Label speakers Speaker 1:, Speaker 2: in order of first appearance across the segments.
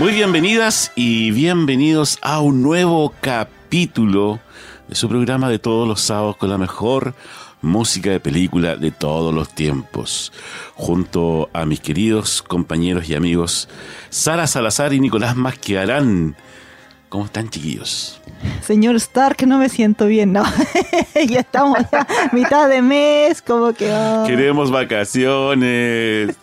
Speaker 1: Muy bienvenidas y bienvenidos a un nuevo capítulo de su programa de todos los sábados con la mejor música de película de todos los tiempos, junto a mis queridos compañeros y amigos Sara Salazar y Nicolás Masquearán. ¿Cómo están, chiquillos?
Speaker 2: Señor Stark, no me siento bien, ¿no? ya estamos a mitad de mes, como que... oh.
Speaker 1: Queremos vacaciones.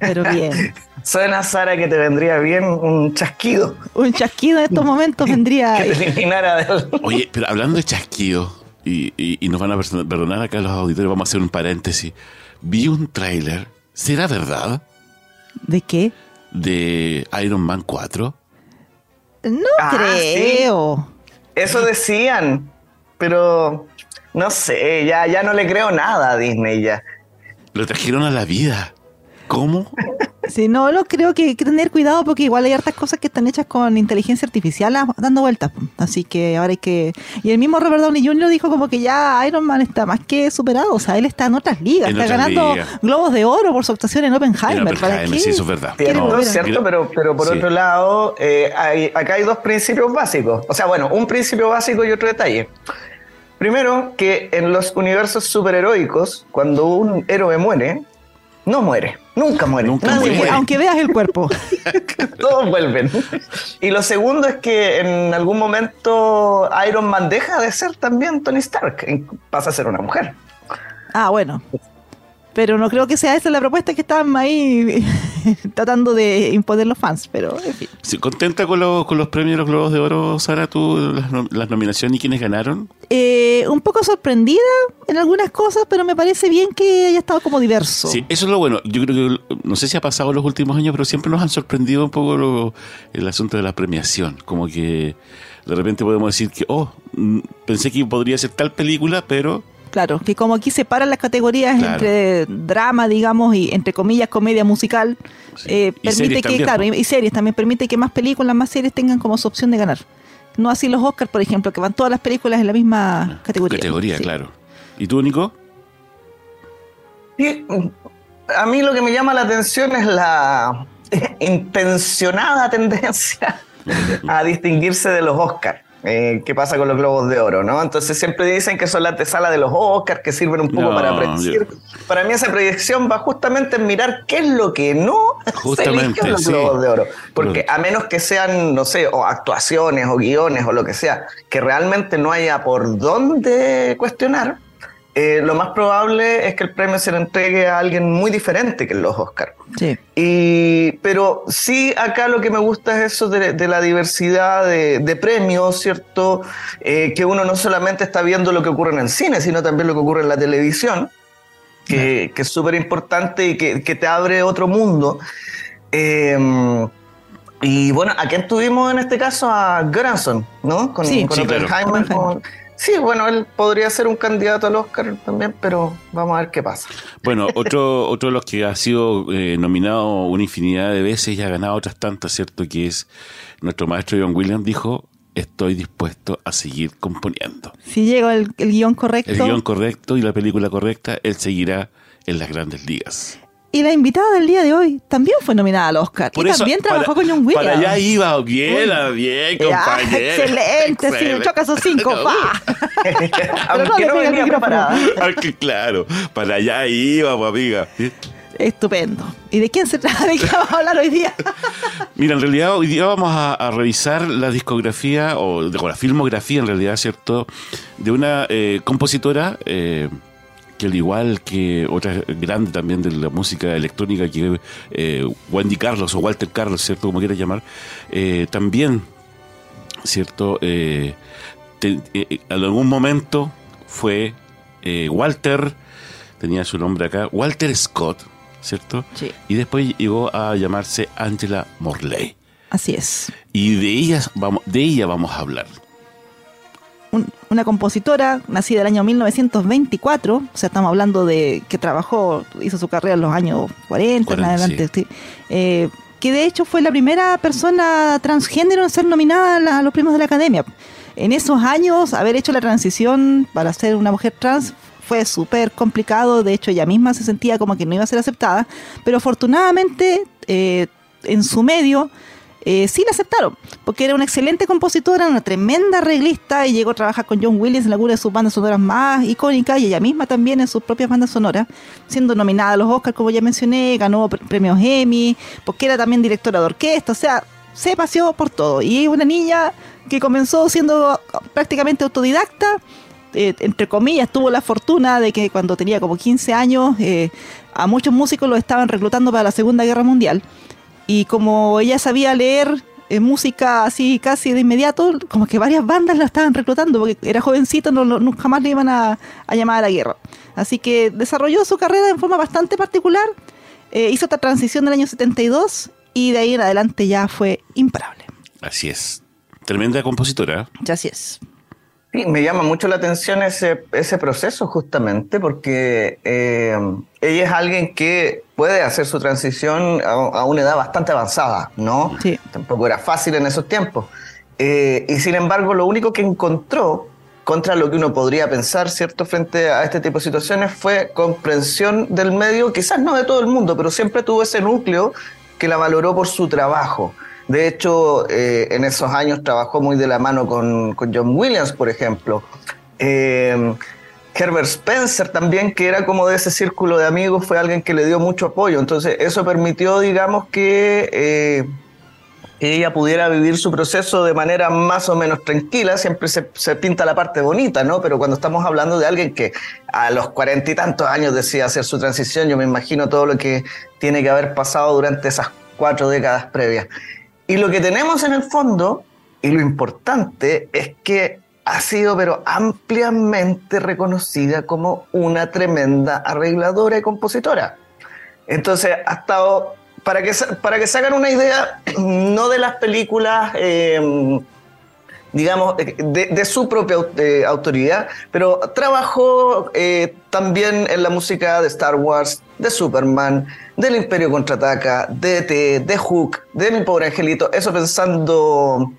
Speaker 2: Pero bien.
Speaker 3: Suena, Sara, que te vendría bien un chasquido.
Speaker 2: Un chasquido en estos momentos vendría...
Speaker 3: Que te eliminara del...
Speaker 1: Oye, pero hablando de chasquido, y, y- y nos van a perdonar acá los auditores, vamos a hacer un paréntesis. Vi un tráiler, ¿será verdad?
Speaker 2: ¿De qué?
Speaker 1: De Iron Man 4.
Speaker 2: No
Speaker 3: Ah,
Speaker 2: creo.
Speaker 3: Eso decían, pero no sé, ya, ya no le creo nada a Disney ya.
Speaker 1: Lo trajeron a la vida. ¿Cómo?
Speaker 2: Si no, lo creo que hay que tener cuidado porque igual hay hartas cosas que están hechas con inteligencia artificial ah, dando vueltas. Así que ahora hay que... Y el mismo Robert Downey Jr. dijo como que ya Iron Man está más que superado. O sea, él está en otras ligas.
Speaker 1: En
Speaker 2: está
Speaker 1: otras
Speaker 2: ganando
Speaker 1: ligas.
Speaker 2: globos de oro por su actuación en Oppenheimer. ¿Para
Speaker 1: Oppenheimer,
Speaker 2: qué?
Speaker 1: sí, eso es verdad.
Speaker 3: Cierto,
Speaker 2: No,
Speaker 3: cierto, pero, pero por
Speaker 1: sí.
Speaker 3: otro lado, eh, hay- acá hay dos principios básicos. O sea, bueno, un principio básico y otro detalle. Primero, que en los universos superheroicos, cuando un héroe muere, no muere, nunca muere.
Speaker 1: Nunca
Speaker 3: nadie
Speaker 1: muere.
Speaker 3: muere.
Speaker 2: Aunque veas el cuerpo.
Speaker 3: Todos vuelven. Y lo segundo es que en algún momento Iron Man deja de ser también Tony Stark, pasa a ser una mujer.
Speaker 2: Ah, bueno. Pero no creo que sea esa la propuesta que estaban ahí tratando de imponer los fans. Pero, en fin.
Speaker 1: Sí, ¿Contenta con los, con los premios de los Globos de Oro, Sara, tú, las, nom- las nominaciones y quiénes ganaron?
Speaker 2: Eh, un poco sorprendida en algunas cosas, pero me parece bien que haya estado como diverso.
Speaker 1: Sí, eso es lo bueno. Yo creo que, no sé si ha pasado en los últimos años, pero siempre nos han sorprendido un poco lo- el asunto de la premiación. Como que de repente podemos decir que, oh, mm, pensé que podría ser tal película, pero
Speaker 2: Claro, que como aquí separan las categorías
Speaker 1: Claro.
Speaker 2: entre drama, digamos, y entre comillas comedia musical,
Speaker 1: Sí.
Speaker 2: eh, permite que,
Speaker 1: también,
Speaker 2: claro, y, y series también permite que más películas, más series tengan como su opción de ganar. No así los Oscars, por ejemplo, que van todas las películas en la misma categoría.
Speaker 1: categoría,
Speaker 2: Sí.
Speaker 1: claro. ¿Y tú, Nico?
Speaker 3: Y a mí lo que me llama la atención es la intencionada tendencia a distinguirse de los Oscars. Eh, ¿Qué pasa con los globos de oro? ¿no? Entonces siempre dicen que son la antesala de los Oscars, que sirven un poco
Speaker 1: No,
Speaker 3: para predecir. Para mí esa predicción va justamente en mirar qué es lo que no
Speaker 1: Justamente,
Speaker 3: se eligió en los
Speaker 1: sí.
Speaker 3: globos de oro. Porque a menos que sean, no sé, o actuaciones o guiones o lo que sea, que realmente no haya por dónde cuestionar, eh, lo más probable es que el premio se le entregue a alguien muy diferente que los Oscars.
Speaker 2: Sí.
Speaker 3: Y, pero sí, acá lo que me gusta es eso de, de la diversidad de, de premios, ¿cierto? Eh, que uno no solamente está viendo lo que ocurre en el cine, sino también lo que ocurre en la televisión, que, que es súper importante y que, que te abre otro mundo. Eh, y bueno, ¿a quién tuvimos en este caso? A Göransson, ¿no? Con,
Speaker 2: Sí.
Speaker 3: con
Speaker 1: Sí.
Speaker 3: Oppenheimer, con- Sí, bueno, él podría ser un candidato al Oscar también, pero vamos a ver qué pasa.
Speaker 1: Bueno, otro, otro de los que ha sido eh, nominado una infinidad de veces y ha ganado otras tantas, ¿cierto? Que es nuestro maestro John Williams dijo, estoy dispuesto a seguir componiendo.
Speaker 2: Si llega el, el guion correcto.
Speaker 1: El guion correcto y la película correcta, él seguirá en las grandes ligas.
Speaker 2: Y la invitada del día de hoy también fue nominada al Oscar. y también trabajó con John Williams.
Speaker 1: Para allá iba, bien, bien, compañero.
Speaker 2: excelente, sí, choca esos cinco, pa.
Speaker 3: Aunque no, no venía preparada.
Speaker 1: claro, para allá iba, pues, amiga.
Speaker 2: Estupendo. ¿Y de quién se trata? ¿De qué vamos a hablar hoy día?
Speaker 1: Mira, en realidad hoy día vamos a, revisar la discografía o, la filmografía, en realidad, ¿cierto? De una eh, compositora eh, que al igual que otra grande también de la música electrónica, que eh, Wendy Carlos o Walter Carlos, ¿cierto? Como quieras llamar, eh, también, ¿cierto? en algún momento fue Walter, tenía su nombre acá, Walter Scott, ¿cierto?
Speaker 2: Sí.
Speaker 1: Y después llegó a llamarse Angela Morley.
Speaker 2: Así es.
Speaker 1: Y de ella vamos, de ella vamos a hablar.
Speaker 2: Una compositora nacida el año 1924, o sea, estamos hablando de que trabajó, hizo su carrera en los años 40, en adelante, eh, que de hecho fue la primera persona transgénero en ser nominada a los premios de la Academia. En esos años, haber hecho la transición para ser una mujer trans fue súper complicado, de hecho ella misma se sentía como que no iba a ser aceptada, pero afortunadamente eh, en su medio eh, sí la aceptaron, porque era una excelente compositora, una tremenda arreglista y llegó a trabajar con John Williams en alguna de sus bandas sonoras más icónicas y ella misma también en sus propias bandas sonoras, siendo nominada a los Oscars, como ya mencioné, ganó premios Emmy, porque era también directora de orquesta, o sea, se paseó por todo. Y una niña que comenzó siendo prácticamente autodidacta, eh, entre comillas, tuvo la fortuna de que cuando tenía como 15 años, eh, a muchos músicos los estaban reclutando para la Segunda Guerra Mundial. Y como ella sabía leer eh, música así casi de inmediato, como que varias bandas la estaban reclutando, porque era jovencito, no, nunca jamás le iban a, llamar a la guerra. Así que desarrolló su carrera en forma bastante particular, hizo esta transición del año 72 y de ahí en adelante ya fue imparable.
Speaker 1: Así es. Tremenda compositora.
Speaker 2: Así es
Speaker 3: me llama mucho la atención ese, ese proceso justamente porque eh, ella es alguien que puede hacer su transición a, una edad bastante avanzada, ¿no?
Speaker 2: Sí.
Speaker 3: Tampoco era fácil en esos tiempos. Eh, y sin embargo, lo único que encontró contra lo que uno podría pensar, ¿cierto?, frente a este tipo de situaciones fue comprensión del medio, quizás no de todo el mundo, pero siempre tuvo ese núcleo que la valoró por su trabajo. De hecho, eh, en esos años trabajó muy de la mano con, John Williams, por ejemplo. Eh, Herbert Spencer también, que era como de ese círculo de amigos, fue alguien que le dio mucho apoyo. Entonces, eso permitió, digamos, que eh, ella pudiera vivir su proceso de manera más o menos tranquila. Siempre se, se, pinta la parte bonita, ¿no? Pero cuando estamos hablando de alguien que a los cuarenta y tantos años decía hacer su transición, yo me imagino todo lo que tiene que haber pasado durante esas cuatro décadas previas. Y lo que tenemos en el fondo, y lo importante, es que ha sido pero ampliamente reconocida como una tremenda arregladora y compositora. Entonces ha estado, para que, para que se hagan una idea, no de las películas eh, digamos, de, su propia eh, autoridad, pero trabajó eh, también en la música de Star Wars, de Superman, del Imperio Contraataca, de T, de Hook, de Mi Pobre Angelito, eso pensando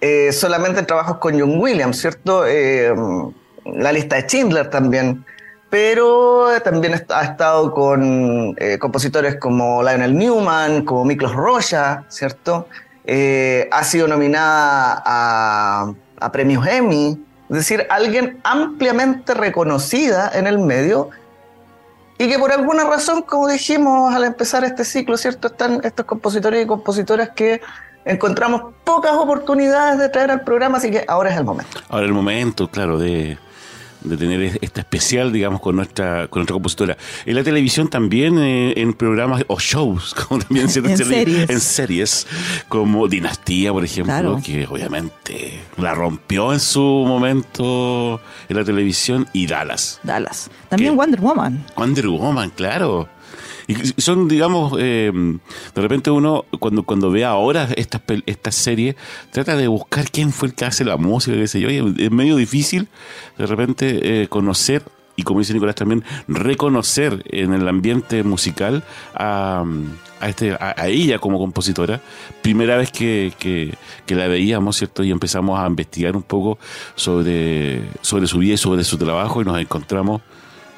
Speaker 3: eh, solamente en trabajos con John Williams, ¿cierto? la lista de Schindler también, pero también ha estado con compositores como Lionel Newman, como Miklos Rocha, ¿cierto? Eh, ha sido nominada a, premios Emmy, es decir, alguien ampliamente reconocida en el medio y que por alguna razón, como dijimos al empezar este ciclo, ¿cierto? Están estos compositores y compositoras que encontramos pocas oportunidades de traer al programa, así que ahora es el momento.
Speaker 1: Ahora es el momento, claro, de, de tener esta especial, digamos, con nuestra, con nuestra compositora. En la televisión también, eh, en programas o shows, como también se,
Speaker 2: en, series.
Speaker 1: en series, como Dinastía, por ejemplo, que obviamente la rompió en su momento en la televisión, y Dallas.
Speaker 2: Dallas. También Wonder Woman.
Speaker 1: Wonder Woman, claro. Y son, digamos, eh, de repente uno, cuando, cuando ve ahora estas esta series, trata de buscar quién fue el que hace la música, qué sé yo, y es medio difícil de repente eh, conocer y como dice Nicolás también, reconocer en el ambiente musical a, a, este, a, ella como compositora. Primera vez que, que, que, la veíamos, ¿cierto? Y empezamos a investigar un poco sobre, sobre su vida y sobre su trabajo y nos encontramos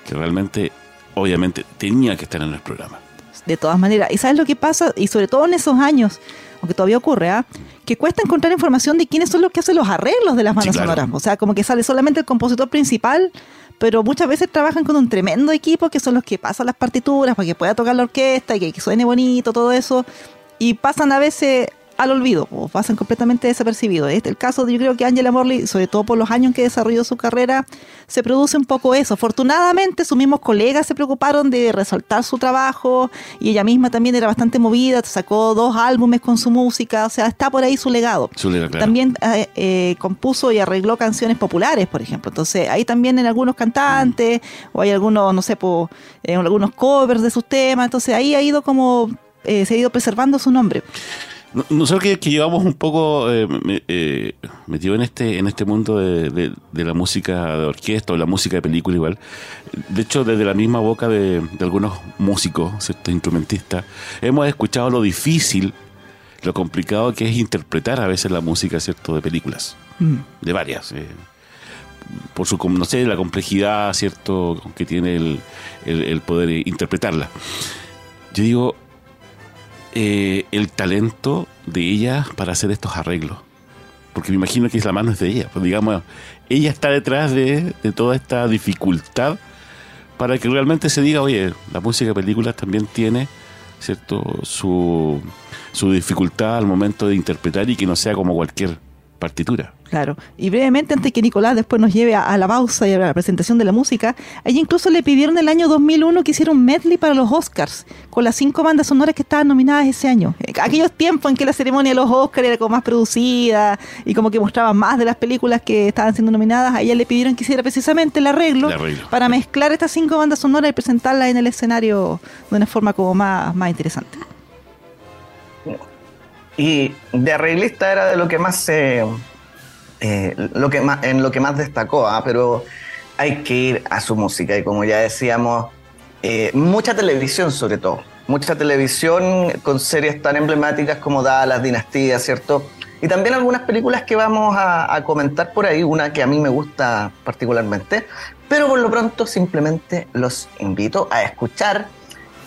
Speaker 1: que realmente obviamente tenía que estar en el programa.
Speaker 2: de todas maneras. ¿Y sabes lo que pasa? Y sobre todo en esos años, aunque todavía ocurre, ¿ah? que cuesta encontrar información de quiénes son los que hacen los arreglos de las bandas sonoras. O sea, como que sale solamente el compositor principal, pero muchas veces trabajan con un tremendo equipo que son los que pasan las partituras para que pueda tocar la orquesta y que suene bonito, todo eso. Y pasan a veces al olvido o pasan completamente desapercibidos. Este es el caso de, yo creo que Angela Morley, sobre todo por los años en que desarrolló su carrera, se produce un poco eso. Afortunadamente, sus mismos colegas se preocuparon de resaltar su trabajo y ella misma también era bastante movida, sacó dos álbumes con su música, o sea, está por ahí su legado. También eh, eh, compuso y arregló canciones populares, por ejemplo. Entonces, ahí también en algunos cantantes, o hay algunos, no sé, po, en algunos covers de sus temas. Entonces, ahí ha ido como, eh, se ha ido preservando su nombre.
Speaker 1: Nosotros que, que llevamos un poco eh, eh, metido en este en este mundo de, la música de orquesta o la música de película igual, de hecho desde la misma boca de, algunos músicos, ¿cierto? instrumentistas, hemos escuchado lo difícil, lo complicado que es interpretar a veces la música cierto de películas, mm. de varias. Eh, por su, no sé, la complejidad, ¿cierto?, que tiene el, el poder interpretarla. Yo digo, eh, el talento de ella para hacer estos arreglos. Porque me imagino que la mano es de ella. Pues digamos, ella está detrás de, toda esta dificultad para que realmente se diga, oye, la música de películas también tiene cierto su, su dificultad al momento de interpretar y que no sea como cualquier partitura.
Speaker 2: Claro. Y brevemente, antes que Nicolás después nos lleve a, la pausa y a la presentación de la música, ella incluso le pidieron el año 2001 que hiciera un medley para los Oscars, con las cinco bandas sonoras que estaban nominadas ese año. Eh, aquellos tiempos en que la ceremonia de los Oscars era como más producida y como que mostraba más de las películas que estaban siendo nominadas, a ella le pidieron que hiciera precisamente el arreglo, para mezclar estas cinco bandas sonoras y presentarlas en el escenario de una forma como más, más interesante.
Speaker 3: Y de arreglista era de lo que más se eh, lo que más, en lo que más destacó, ¿ah? pero hay que ir a su música y como ya decíamos, eh, mucha televisión sobre todo, mucha televisión con series tan emblemáticas como Dallas, Dinastía, ¿cierto? Y también algunas películas que vamos a, a comentar por ahí, una que a mí me gusta particularmente, pero por lo pronto simplemente los invito a escuchar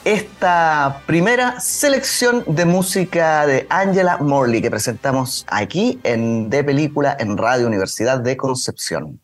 Speaker 3: esta primera selección de música de Angela Morley que presentamos aquí en De Película en Radio Universidad de Concepción.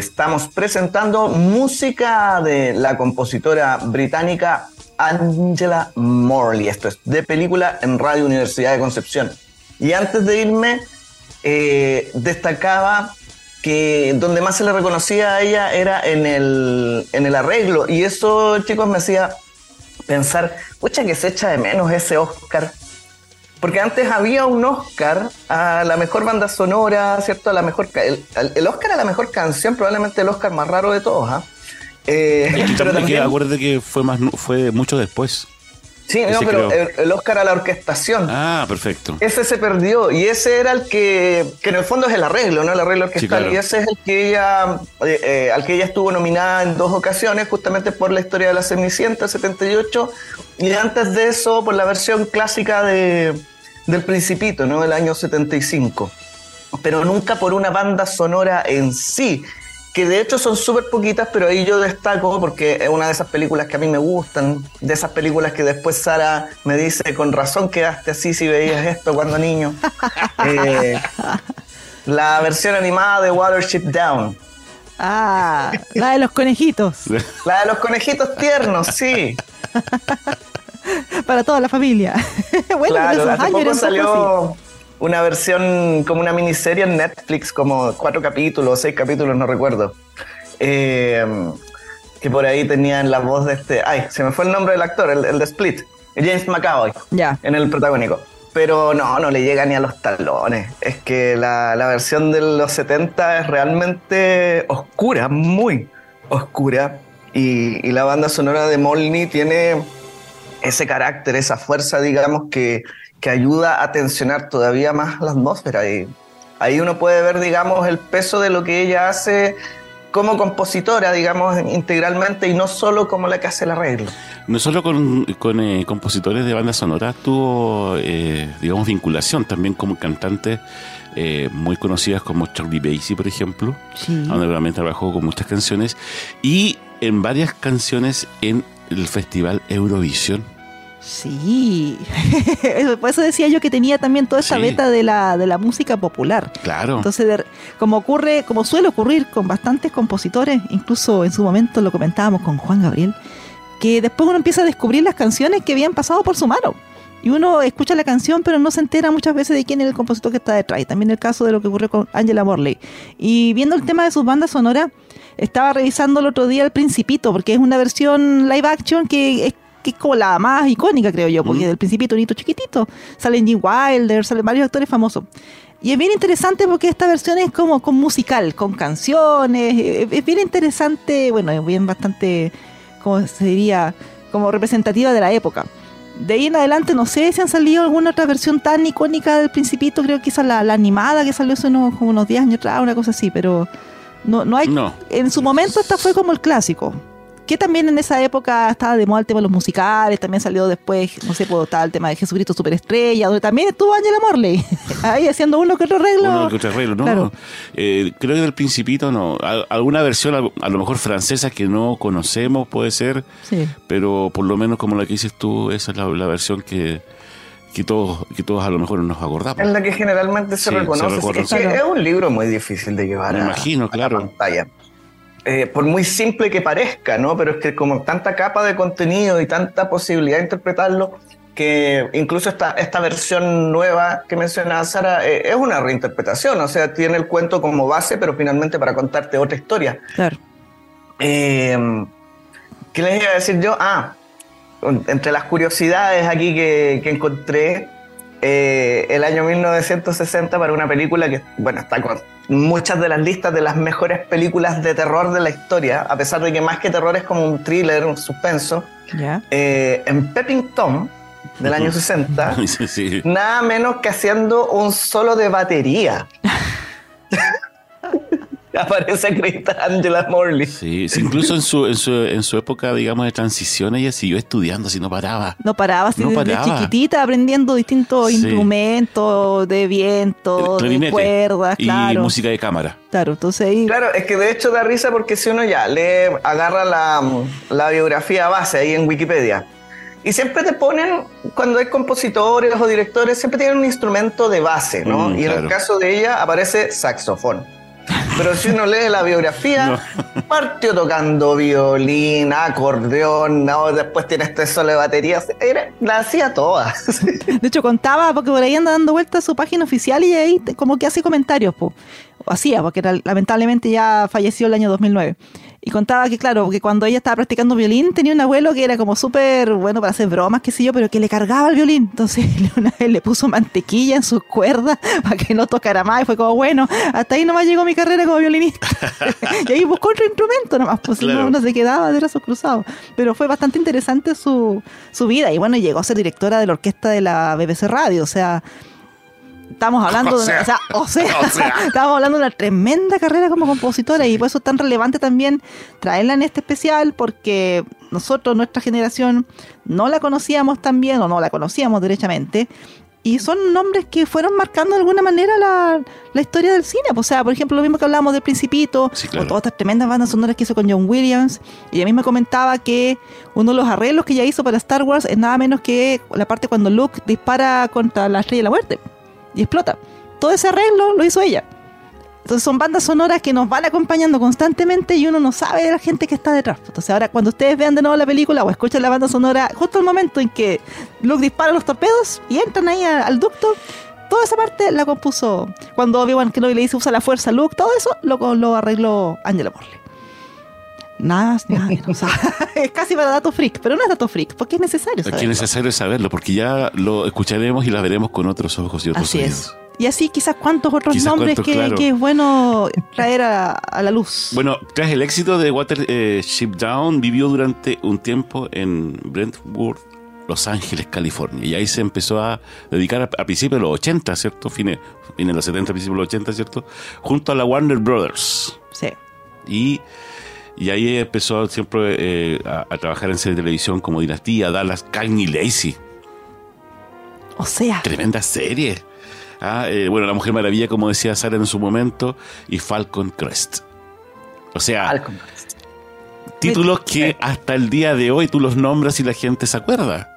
Speaker 3: Estamos presentando música de la compositora británica Angela Morley. Esto es de película en Radio Universidad de Concepción. Y antes de irme, eh, destacaba que donde más se le reconocía a ella era en el, en el arreglo. Y eso, chicos, me hacía pensar, pucha, que se echa de menos ese Oscar. Porque antes había un Oscar a la mejor banda sonora, ¿cierto? A la mejor, el, el Oscar a la mejor canción, probablemente el Oscar más raro de todos, ¿ah?
Speaker 1: Eh, también, acuérdate que fue, más, fue mucho después.
Speaker 3: Sí, no, pero el, Oscar a la orquestación.
Speaker 1: Ah, perfecto.
Speaker 3: Ese se perdió y ese era el que, que en el fondo es el arreglo, ¿no? El arreglo orquestal. Y ese es el que ella, eh, eh, al que ella estuvo nominada en dos ocasiones, justamente por la historia de la Cenicienta 78 y antes de eso por la versión clásica de, del Principito, ¿no? Del año 75. Pero nunca por una banda sonora en sí que de hecho son súper poquitas, pero ahí yo destaco porque es una de esas películas que a mí me gustan, de esas películas que después Sara me dice, con razón quedaste así si veías esto cuando niño. Eh, la versión animada de Watership Down.
Speaker 2: Ah, la de los conejitos.
Speaker 3: La de los conejitos tiernos, sí.
Speaker 2: Para toda la familia.
Speaker 3: bueno, claro, hace poco salió una versión como una miniserie en Netflix, como cuatro capítulos, seis capítulos, no recuerdo. Eh, que por ahí tenían la voz de este. Ay, se me fue el nombre del actor, el, de Split, James McAvoy,
Speaker 2: ya
Speaker 3: en el protagónico. Pero no, no le llega ni a los talones. Es que la, la versión de los 70 es realmente oscura, muy oscura. Y, y la banda sonora de Molny tiene ese carácter, esa fuerza, digamos, que, que ayuda a tensionar todavía más la atmósfera. Y ahí uno puede ver, digamos, el peso de lo que ella hace como compositora, digamos, integralmente y no solo como la que hace el arreglo.
Speaker 1: No solo con, con eh, compositores de bandas sonoras tuvo, eh, digamos, vinculación también como cantantes eh, muy conocidas como Charlie Basie, por ejemplo, donde realmente trabajó con muchas canciones y en varias canciones en el Festival Eurovisión
Speaker 2: Sí, por eso decía yo que tenía también toda esa beta de la, de la música popular.
Speaker 1: Claro.
Speaker 2: Entonces, como ocurre, como suele ocurrir con bastantes compositores, incluso en su momento lo comentábamos con Juan Gabriel, que después uno empieza a descubrir las canciones que habían pasado por su mano. Y uno escucha la canción, pero no se entera muchas veces de quién es el compositor que está detrás. Y también el caso de lo que ocurrió con Angela Morley. Y viendo el tema de sus bandas sonoras, estaba revisando el otro día El Principito, porque es una versión live action que es que es como la más icónica, creo yo, porque del principito, un chiquitito, salen Jim Wilder, salen varios actores famosos. Y es bien interesante porque esta versión es como con musical, con canciones, es bien interesante, bueno, es bien bastante, como se diría, como representativa de la época. De ahí en adelante no sé si han salido alguna otra versión tan icónica del Principito, creo que quizás la, la animada que salió hace unos, como unos 10 años atrás, una cosa así, pero no, no hay... No. En su momento esta fue como el clásico que también en esa época estaba de moda el tema de los musicales, también salió después, no sé, pues, estaba el tema de Jesucristo Superestrella, donde también estuvo Angela Morley, ahí haciendo uno que otro arreglo.
Speaker 1: Uno que otro arreglo, ¿no? Eh, creo que del Principito no. Alguna versión, a lo mejor francesa, que no conocemos, puede ser, sí. pero por lo menos como la que dices tú, esa es la, versión que, que todos, que todos a lo mejor nos acordamos.
Speaker 3: Es la que generalmente se reconoce. es, es, un libro muy difícil de llevar
Speaker 1: Me imagino, claro.
Speaker 3: pantalla. Eh, por muy simple que parezca, ¿no? Pero es que como tanta capa de contenido y tanta posibilidad de interpretarlo, que incluso esta, esta versión nueva que mencionaba Sara eh, es una reinterpretación, o sea, tiene el cuento como base, pero finalmente para contarte otra historia.
Speaker 2: Claro.
Speaker 3: Em, ¿Qué les iba a decir yo? Ah, entre las curiosidades aquí que, que encontré, eh, el año 1960 para una película que, bueno, está con muchas de las listas de las mejores películas de terror de la historia, a pesar de que más que terror es como un thriller, un suspenso. Eh, en Pepping Tom, del año 60, nada menos que haciendo un solo de batería. aparece acreditada Angela Morley.
Speaker 1: Sí, incluso en su, en, su, en su época, digamos, de transición, ella siguió estudiando, así no paraba.
Speaker 2: No paraba, así desde chiquitita aprendiendo distintos instrumentos de viento, de cuerdas,
Speaker 1: claro. Y música de cámara.
Speaker 2: Claro, entonces ahí...
Speaker 3: Claro, es que de hecho da risa porque si uno ya le agarra la, la biografía base ahí en Wikipedia, y siempre te ponen, cuando hay compositores o directores, siempre tienen un instrumento de base, ¿no? Mm, y en el caso de ella aparece saxofón. Pero si uno lee la biografía, partió tocando violín, acordeón, no, después tiene este solo de baterías. Era, la hacía toda.
Speaker 2: De hecho, contaba, porque por ahí anda dando vueltas su página oficial y ahí como que hace comentarios, po. o hacía, porque lamentablemente ya falleció el año 2009. Y contaba que, claro, que cuando ella estaba practicando violín, tenía un abuelo que era como súper bueno para hacer bromas, qué sé yo, pero que le cargaba el violín. Entonces, una vez le puso mantequilla en sus cuerdas para que no tocara más. Y fue como, bueno, hasta ahí nomás llegó mi carrera como violinista. y ahí buscó otro instrumento nomás, pues no, no, se quedaba de brazos cruzados. Pero fue bastante interesante su, su vida. Y bueno, llegó a ser directora de la orquesta de la BBC Radio. O sea, estamos hablando de una, o sea, estamos hablando de una tremenda carrera como compositora y por eso es tan relevante también traerla en este especial porque nosotros, nuestra generación, no la conocíamos tan bien o no la conocíamos derechamente y son nombres que fueron marcando de alguna manera la, historia del cine. O sea, por ejemplo, lo mismo que hablábamos del Principito, o todas estas tremendas bandas sonoras que hizo con John Williams. Y a mí me comentaba que uno de los arreglos que ella hizo para Star Wars es nada menos que la parte cuando Luke dispara contra la estrella de la muerte y explota. Todo ese arreglo lo hizo ella. Entonces son bandas sonoras que nos van acompañando constantemente y uno no sabe de la gente que está detrás. Entonces ahora cuando ustedes vean de nuevo la película o escuchen la banda sonora, justo el momento en que Luke dispara los torpedos y entran ahí al ducto, toda esa parte la compuso cuando Obi-Wan Kenobi le dice usa la fuerza Luke, todo eso lo, lo arregló Angela Morley. Nada, nada es casi para datos freak, pero no es dato freak, porque es necesario saberlo.
Speaker 1: Es necesario saberlo, porque ya lo escucharemos y la veremos con otros ojos y otros
Speaker 2: Así Es. Y así quizás cuántos otros nombres que, es bueno traer a, la luz.
Speaker 1: Bueno, tras el éxito de Watership eh, Down, vivió durante un tiempo en Brentwood, Los Ángeles, California. Y ahí se empezó a dedicar a, principios de los 80, ¿cierto? Fines, fines de los 70, principios de los 80, ¿cierto? Junto a la Warner Brothers.
Speaker 2: Sí.
Speaker 1: Y y ahí empezó siempre eh, a, trabajar en serie de televisión como Dinastía, Dallas, Cagney Lacey.
Speaker 2: O sea.
Speaker 1: Tremenda serie. Ah, eh, bueno, La Mujer Maravilla, como decía Sara en su momento, y Falcon Crest. O sea, Falcon Crest. títulos que hasta el día de hoy tú los nombras y la gente se acuerda.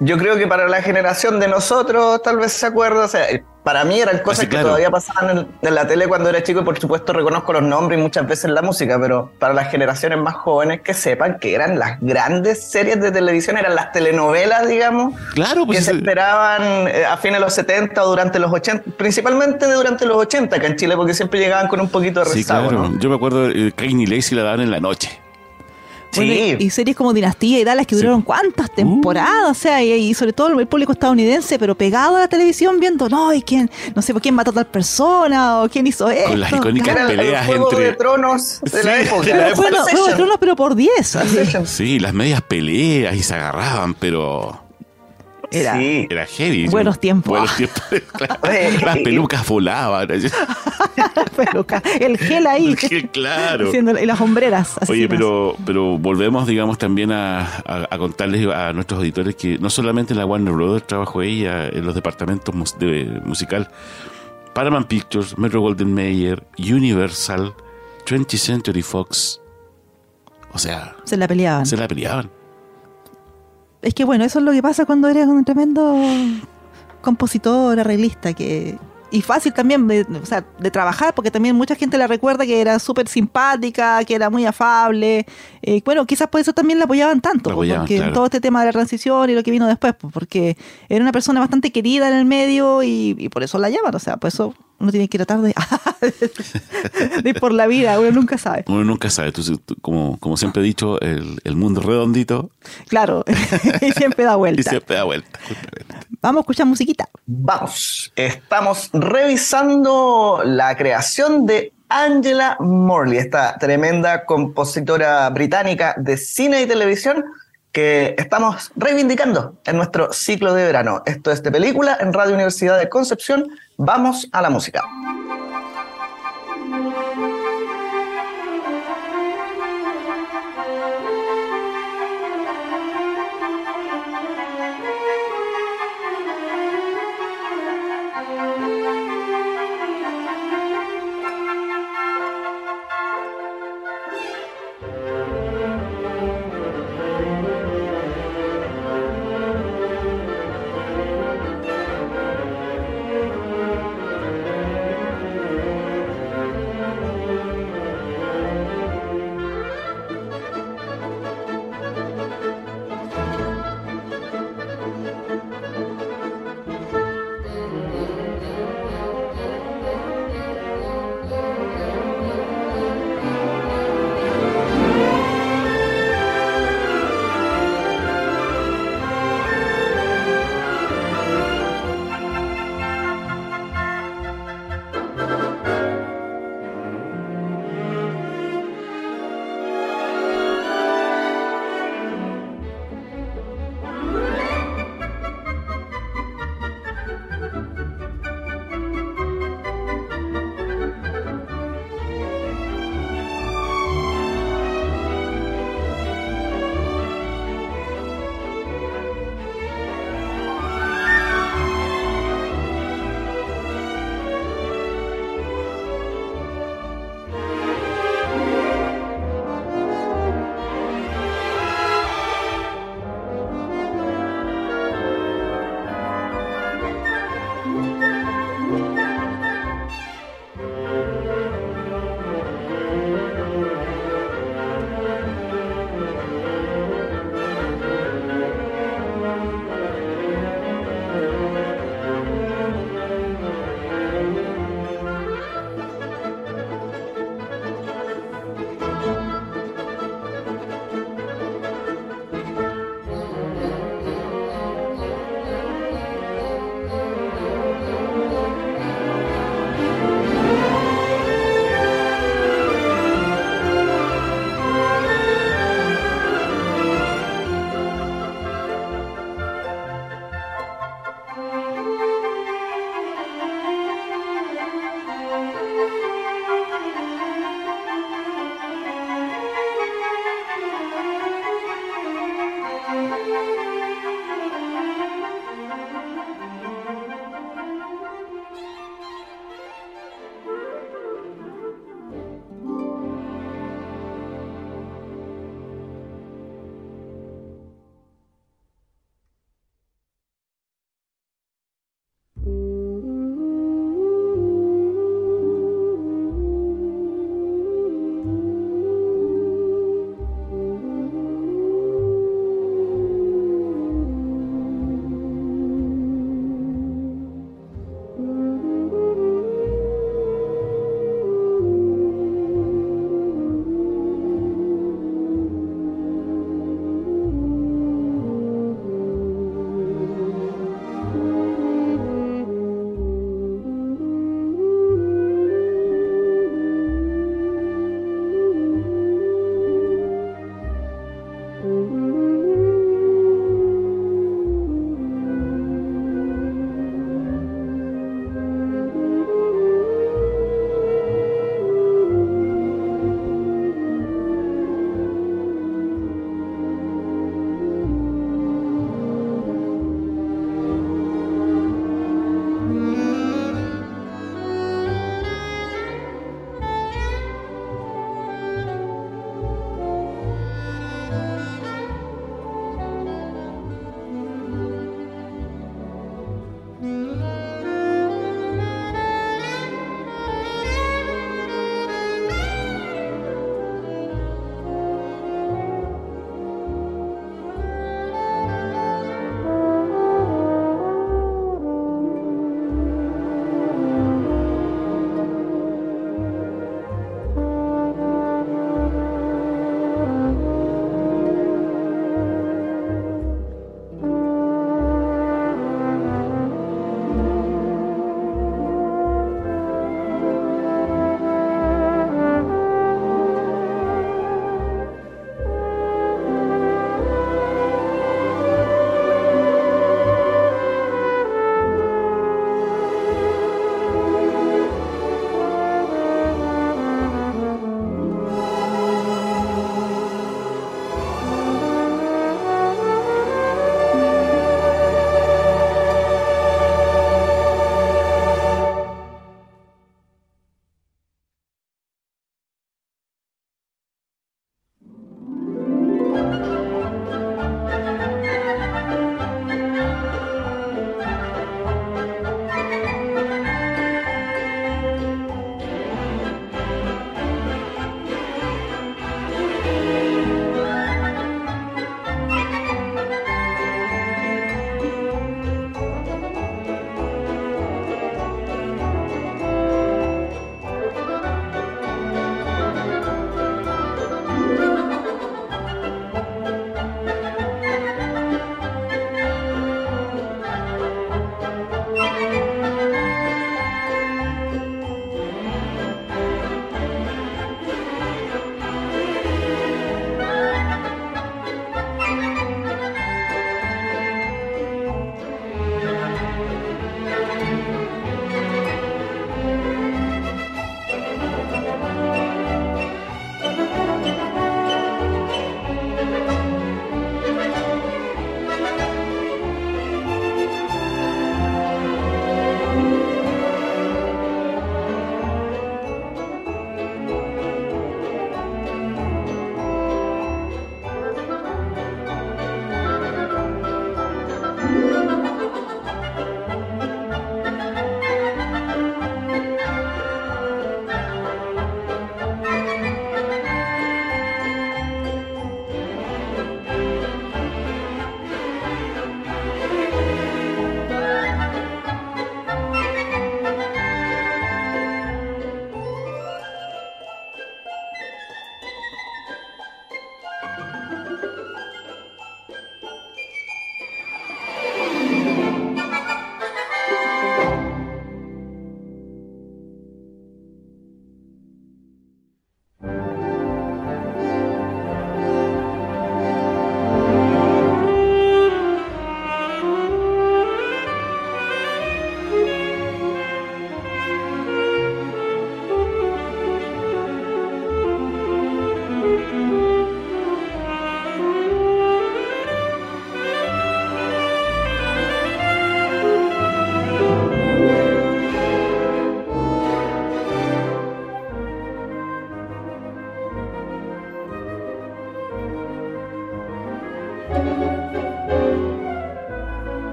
Speaker 3: Yo creo que para la generación de nosotros tal vez se acuerda, o sea, para mí eran cosas que todavía pasaban en, la tele cuando era chico y por supuesto reconozco los nombres y muchas veces la música, pero para las generaciones más jóvenes que sepan que eran las grandes series de televisión, eran las telenovelas, digamos,
Speaker 1: claro,
Speaker 3: pues que se esperaban eh, a fines de los 70 o durante los 80, principalmente durante los 80 acá en Chile, porque siempre llegaban con un poquito de rezago. Sí, claro.
Speaker 1: Yo me acuerdo, de Kanye Lacey la daban en la noche
Speaker 2: y, series como Dinastía y Dallas que duraron cuántas temporadas, o sea, y, sobre todo el público estadounidense, pero pegado a la televisión viendo, no, y quién, no sé por quién mató a tal persona o quién hizo esto.
Speaker 1: Con las icónicas peleas entre.
Speaker 3: de Tronos de la época.
Speaker 2: Bueno, Juego de Tronos, pero por 10.
Speaker 1: Sí, las medias peleas y se agarraban, pero.
Speaker 2: Era,
Speaker 1: era heavy.
Speaker 2: Buenos tiempos.
Speaker 1: Buenos tiempos. Las pelucas volaban.
Speaker 2: pelucas. El gel ahí. El
Speaker 1: gel, claro.
Speaker 2: y las hombreras.
Speaker 1: Oye, pero, pero volvemos, digamos, también a, contarles a nuestros auditores que no solamente en la Warner Brothers trabajó ella en los departamentos de musical, Paramount Pictures, Metro Golden Mayer, Universal, 20th Century Fox. O sea.
Speaker 2: Se la peleaban.
Speaker 1: Se la peleaban.
Speaker 2: Es que bueno, eso es lo que pasa cuando eres un tremendo compositor, arreglista, que y fácil también de, o sea, de trabajar, porque también mucha gente la recuerda que era súper simpática, que era muy afable. Eh, bueno, quizás por eso también la apoyaban tanto, porque todo este tema de la transición y lo que vino después, porque era una persona bastante querida en el medio y, y por eso la llaman, o sea, por eso uno tiene que tratar de, de ir por la vida, uno nunca sabe.
Speaker 1: Uno nunca sabe. como, como siempre he dicho, el, el mundo redondito.
Speaker 2: Claro, y siempre da vuelta.
Speaker 1: Y siempre da vuelta.
Speaker 2: Vamos a escuchar musiquita.
Speaker 3: Vamos. Estamos revisando la creación de Angela Morley, esta tremenda compositora británica de cine y televisión que estamos reivindicando en nuestro ciclo de verano. Esto es de película en Radio Universidad de Concepción. Vamos a la música.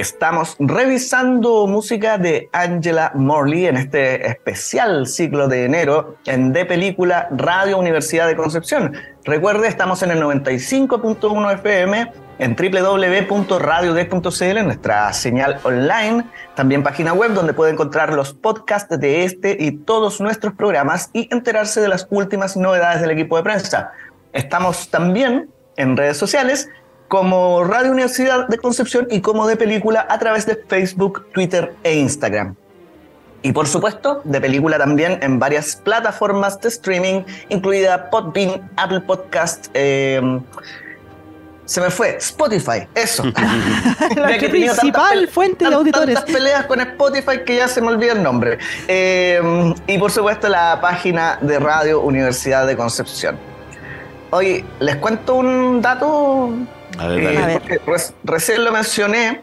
Speaker 3: Estamos revisando música de Angela Morley en este especial ciclo de enero en De Película Radio Universidad de Concepción. Recuerde, estamos en el 95.1 FM en www.radiodec.cl, en nuestra señal online, también página web donde puede encontrar los podcasts de este y todos nuestros programas y enterarse de las últimas novedades del equipo de prensa. Estamos también en redes sociales como Radio Universidad de Concepción y como de película a través de Facebook, Twitter e Instagram. Y por supuesto, de película también en varias plataformas de streaming, incluida Podbean, Apple Podcast, eh, se me fue, Spotify, eso.
Speaker 2: La principal fuente de auditores.
Speaker 3: Tantas peleas con Spotify que ya se me olvida el nombre. Eh, y por supuesto la página de Radio Universidad de Concepción. Hoy les cuento un dato
Speaker 1: A ver, dale.
Speaker 2: A ver.
Speaker 3: Re- recién lo mencioné,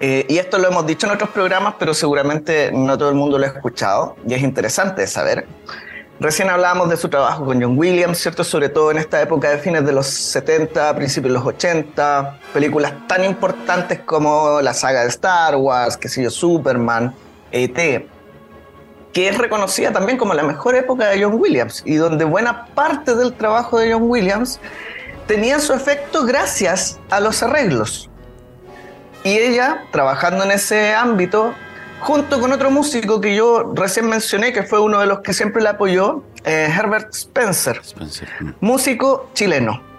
Speaker 3: eh, y esto lo hemos dicho en otros programas, pero seguramente no todo el mundo lo ha escuchado, y es interesante saber. Recién hablábamos de su trabajo con John Williams, ¿cierto? Sobre todo en esta época de fines de los 70, principios de los 80, películas tan importantes como la saga de Star Wars, que sé yo, Superman, E.T., que es reconocida también como la mejor época de John Williams, y donde buena parte del trabajo de John Williams tenía su efecto gracias a los arreglos. Y ella, trabajando en ese ámbito, junto con otro músico que yo recién mencioné, que fue uno de los que siempre la apoyó, eh, Herbert Spencer,
Speaker 1: Spencer. Mm.
Speaker 3: músico chileno.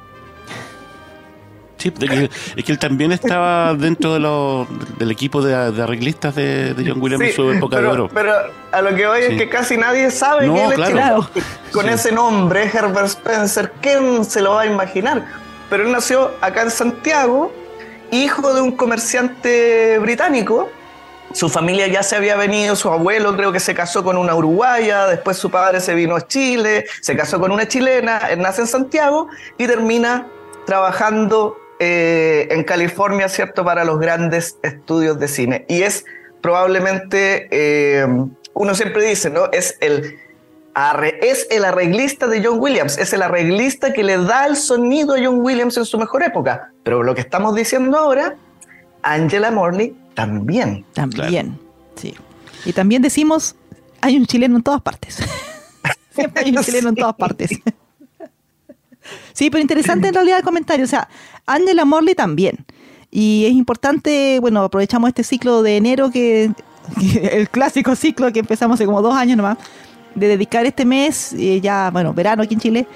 Speaker 1: Sí, de que- es que él también estaba dentro de los, del equipo de, de arreglistas de, de John Williams
Speaker 3: Sí,
Speaker 1: en su época
Speaker 3: pero,
Speaker 1: de oro.
Speaker 3: pero a lo que voy
Speaker 1: Sí.
Speaker 3: es que casi nadie sabe
Speaker 1: No,
Speaker 3: que él es chileno. Con
Speaker 1: Sí.
Speaker 3: ese nombre, Herbert Spencer, ¿quién se lo va a imaginar? Pero él nació acá en Santiago, hijo de un comerciante británico. Su familia ya se había venido, su abuelo creo que se casó con una uruguaya, después su padre se vino a Chile, se casó con una chilena, él nace en Santiago y termina trabajando eh, en California, ¿cierto?, para los grandes estudios de cine. Y es probablemente, eh, uno siempre dice, ¿no? Es el, arre- es el arreglista de John Williams, es el arreglista que le da el sonido a John Williams en su mejor época. Pero lo que estamos diciendo ahora, Angela Morley también.
Speaker 2: También, sí. Y también decimos, hay un chileno en todas partes. Siempre hay un chileno en todas partes. Sí, pero interesante en realidad el comentario. O sea, Angela Morley también. Y es importante, bueno, aprovechamos este ciclo de enero, que, el clásico ciclo que empezamos hace como dos años nomás, de dedicar este mes, eh, ya, bueno, verano aquí en Chile,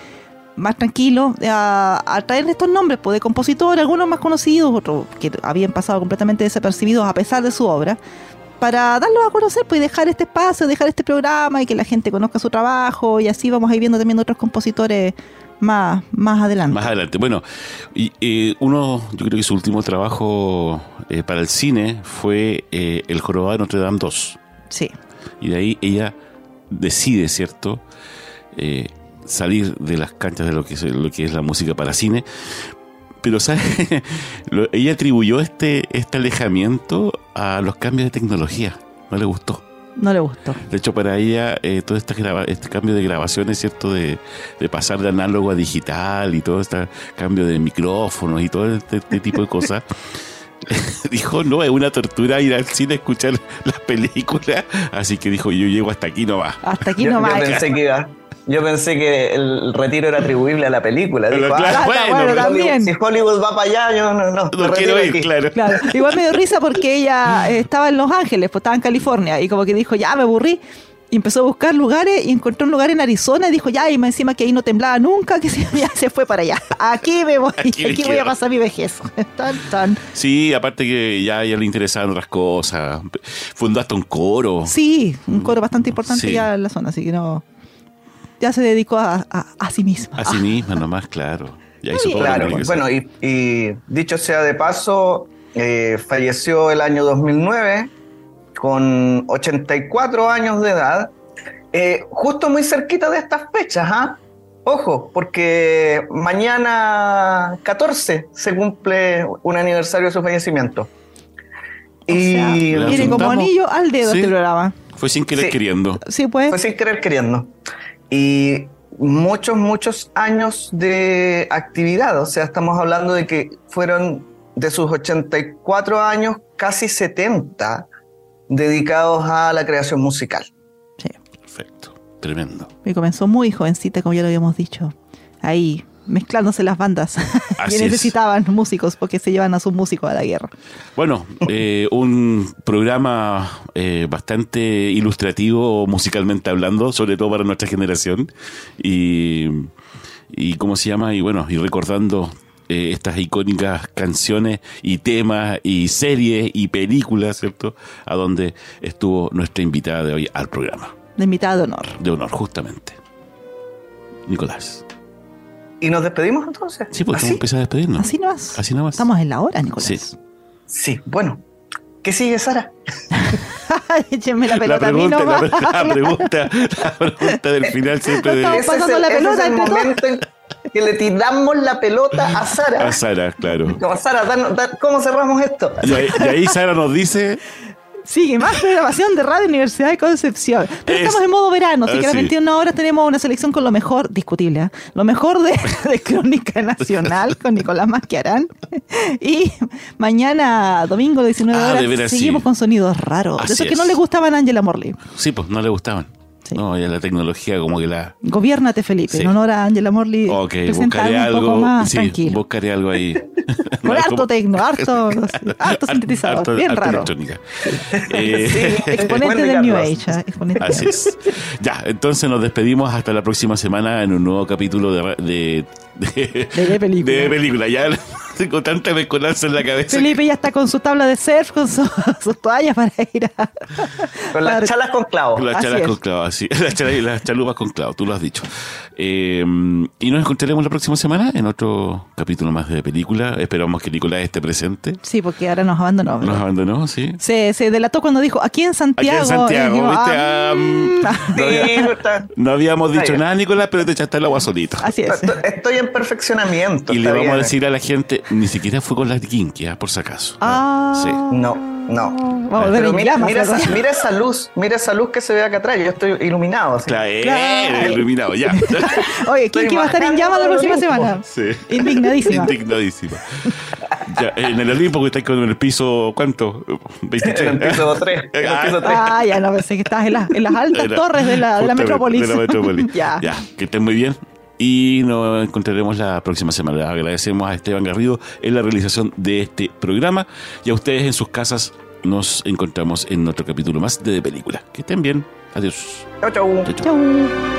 Speaker 2: más tranquilo, a, a traer estos nombres pues, de compositores, algunos más conocidos, otros que habían pasado completamente desapercibidos a pesar de su obra, para darlos a conocer pues, dejar este espacio, dejar este programa y que la gente conozca su trabajo y así vamos a ir viendo también otros compositores más, más adelante.
Speaker 1: Más adelante. Bueno, y, eh, uno, yo creo que su último trabajo eh, para el cine fue eh, El Jorobado de Notre Dame 2.
Speaker 2: Sí.
Speaker 1: Y de ahí ella decide, ¿cierto?, Eh, salir de las canchas de lo que, es, lo que es la música para cine. Pero, ¿sabes? Ella atribuyó este, este alejamiento a los cambios de tecnología. No le gustó.
Speaker 2: No le gustó.
Speaker 1: De hecho, para ella, eh, todo este, este cambio de grabaciones, ¿cierto? De, de pasar de análogo a digital y todo este cambio de micrófonos y todo este, este tipo de cosas. dijo, no, es una tortura ir al cine a escuchar las películas. Así que dijo, yo llego hasta aquí nomás.
Speaker 2: Hasta aquí
Speaker 3: Yo,
Speaker 2: no
Speaker 3: yo
Speaker 2: más.
Speaker 3: pensé que iba- yo pensé que el retiro era atribuible a la película.
Speaker 1: Pero
Speaker 3: Dijo,
Speaker 1: claro,
Speaker 3: "Ah,
Speaker 1: bueno,
Speaker 2: bueno,
Speaker 1: pero-
Speaker 2: también.
Speaker 3: si Hollywood va para allá, yo no, no,
Speaker 1: no quiero ir,
Speaker 3: aquí".
Speaker 1: claro.
Speaker 2: Claro, igual me dio risa porque ella estaba en Los Ángeles, pues estaba en California, y como que dijo, ya me aburrí, y empezó a buscar lugares, y encontró un lugar en Arizona, y dijo, ya, y más encima que ahí no temblaba nunca, que se, ya se fue para allá. Aquí me voy,
Speaker 1: Aquí
Speaker 2: voy a pasar mi vejez. Tan, tan.
Speaker 1: Sí, aparte que ya a ella le interesaban otras cosas. Fundó hasta un coro.
Speaker 2: Sí, un coro bastante importante
Speaker 1: Sí.
Speaker 2: ya en la zona, así que no... Ya se dedicó a, a, a sí misma.
Speaker 1: A sí misma nomás, claro. Ya hizo todo
Speaker 3: Claro, bueno, y, y dicho sea de paso, eh, falleció el año 2009 con 84 años de edad, eh, justo muy cerquita de estas fechas, ¿ah? Ojo, porque mañana 14 se cumple un aniversario de su fallecimiento.
Speaker 2: O sea,
Speaker 3: Y
Speaker 2: viene como anillo al dedo
Speaker 1: Sí.
Speaker 2: este programa.
Speaker 1: Fue sin querer
Speaker 3: Sí.
Speaker 1: queriendo.
Speaker 2: Sí, pues.
Speaker 3: fue sin querer queriendo. Y muchos, muchos años de actividad. O sea, estamos hablando de que fueron de sus 84 años, casi 70 dedicados a la creación musical.
Speaker 2: Sí.
Speaker 1: Perfecto. Tremendo.
Speaker 2: Y comenzó muy jovencita, como ya lo habíamos dicho. Ahí, mezclándose las bandas.
Speaker 1: Así
Speaker 2: y
Speaker 1: es.
Speaker 2: necesitaban músicos porque se llevan a sus músicos a la guerra.
Speaker 1: Bueno, eh, un programa eh, bastante ilustrativo musicalmente hablando, sobre todo para nuestra generación. Y, y ¿cómo se llama? Y bueno, y recordando eh, estas icónicas canciones y temas y series y películas, ¿cierto? A donde estuvo nuestra invitada de hoy al programa.
Speaker 2: De invitada de honor.
Speaker 1: De honor, justamente. Nicolás.
Speaker 3: ¿Y nos despedimos entonces?
Speaker 1: Sí, pues
Speaker 3: ¿Así?
Speaker 1: vamos a empezar a despedirnos.
Speaker 2: Así nomás.
Speaker 1: Así nomás.
Speaker 2: Estamos en la hora, Nicolás.
Speaker 1: Sí.
Speaker 3: Sí, bueno. ¿Qué sigue, Sara?
Speaker 2: Échenme la
Speaker 1: La
Speaker 2: pelota a mí
Speaker 1: pregunta, la,
Speaker 2: nomás.
Speaker 1: la pregunta, la pregunta del final siempre de,
Speaker 2: Estamos pasando la
Speaker 3: ese
Speaker 2: pelota
Speaker 3: es el momento en que le tiramos la pelota a Sara.
Speaker 1: a Sara, claro.
Speaker 3: Como, Sara, dan- dan- ¿cómo cerramos esto?
Speaker 1: Y ahí, y ahí Sara nos dice,
Speaker 2: Sigue más programación de Radio Universidad de Concepción. Pero
Speaker 1: Es-
Speaker 2: estamos en modo verano, así
Speaker 1: Ah,
Speaker 2: que a las
Speaker 1: sí.
Speaker 2: 21 horas tenemos una selección con lo mejor, discutible, ¿eh? lo mejor de, de Crónica Nacional con Nicolás Masquiarán. Y mañana, domingo, 19
Speaker 1: Ah,
Speaker 2: horas, seguimos
Speaker 1: sí.
Speaker 2: con sonidos raros.
Speaker 1: Así
Speaker 2: de esos que
Speaker 1: es.
Speaker 2: no le gustaban a Angela Morley.
Speaker 1: sí, pues no le gustaban.
Speaker 2: Sí.
Speaker 1: No, ya la tecnología como que la...
Speaker 2: Gobiérnate, Felipe,
Speaker 1: Sí.
Speaker 2: en honor a Angela Morley.
Speaker 1: Ok, buscaré
Speaker 2: algo un poco
Speaker 1: algo,
Speaker 2: más
Speaker 1: sí,
Speaker 2: tranquilo.
Speaker 1: buscaré algo ahí.
Speaker 2: Con harto
Speaker 1: Como-
Speaker 2: tecno, harto, harto sintetizador,
Speaker 1: harto-
Speaker 2: bien
Speaker 1: harto
Speaker 2: raro.
Speaker 1: electrónica. Eh,
Speaker 2: Exponente del New. Age. ¿eh? Exponente
Speaker 1: Así es. Ya, entonces nos despedimos hasta la próxima semana en un nuevo capítulo de... de, de,
Speaker 2: De película.
Speaker 1: de película. Ya tengo tanta mezcolanza en la cabeza.
Speaker 2: Felipe ya está con su tabla de surf, con su- sus toallas para ir a...
Speaker 3: Con las
Speaker 2: Para-
Speaker 3: chalas con clavos.
Speaker 1: Las
Speaker 2: Así
Speaker 1: chalas
Speaker 2: es.
Speaker 1: con clavo, así. Las, chalas- las chalupas con clavo, tú lo has dicho. Eh, y nos encontraremos la próxima semana en otro capítulo más de película. Esperamos que Nicolás esté presente.
Speaker 2: Sí, porque ahora nos abandonó.
Speaker 1: Nos abandonó, sí.
Speaker 2: Se, se delató cuando dijo, aquí en
Speaker 1: Aquí
Speaker 2: Santiago.
Speaker 1: en Santiago, ¿viste?
Speaker 2: ah, mm,
Speaker 1: no, había- no habíamos dicho nada, Nicolás, pero te echaste el agua solito.
Speaker 2: Así es.
Speaker 3: estoy, estoy en perfeccionamiento.
Speaker 1: Y le vamos a
Speaker 3: bien.
Speaker 1: decir a la gente, ni siquiera fue con la Kinky, ah, por si acaso.
Speaker 2: Ah,
Speaker 1: Sí.
Speaker 3: No, no.
Speaker 2: Vamos
Speaker 3: Pero mira, mira, esa, mira esa luz, mira esa luz que se ve acá atrás. Yo estoy iluminado. así.
Speaker 1: Claro, eh,
Speaker 2: Claro.
Speaker 1: iluminado, ya.
Speaker 2: Oye, ¿quién va a estar en llamas la próxima semana?
Speaker 1: Sí.
Speaker 2: Indignadísima.
Speaker 1: Indignadísima. Ya, en el Olimpo que estáis con el piso, ¿cuánto? 23.
Speaker 3: En el piso 3. En el
Speaker 1: Ah.
Speaker 3: piso 3.
Speaker 2: Ah, ya no pensé que estabas en, las- en las altas torres de la, de la metrópolis.
Speaker 1: De la metrópolis.
Speaker 2: ya.
Speaker 1: ya, que estén muy bien. Y nos encontraremos la próxima semana. Agradecemos a Esteban Garrido en la realización de este programa y a ustedes en sus casas. Nos encontramos en otro capítulo más de, de película. Que estén bien. Adiós.
Speaker 3: Chau, chau.
Speaker 1: Chau, chau.
Speaker 2: Chau.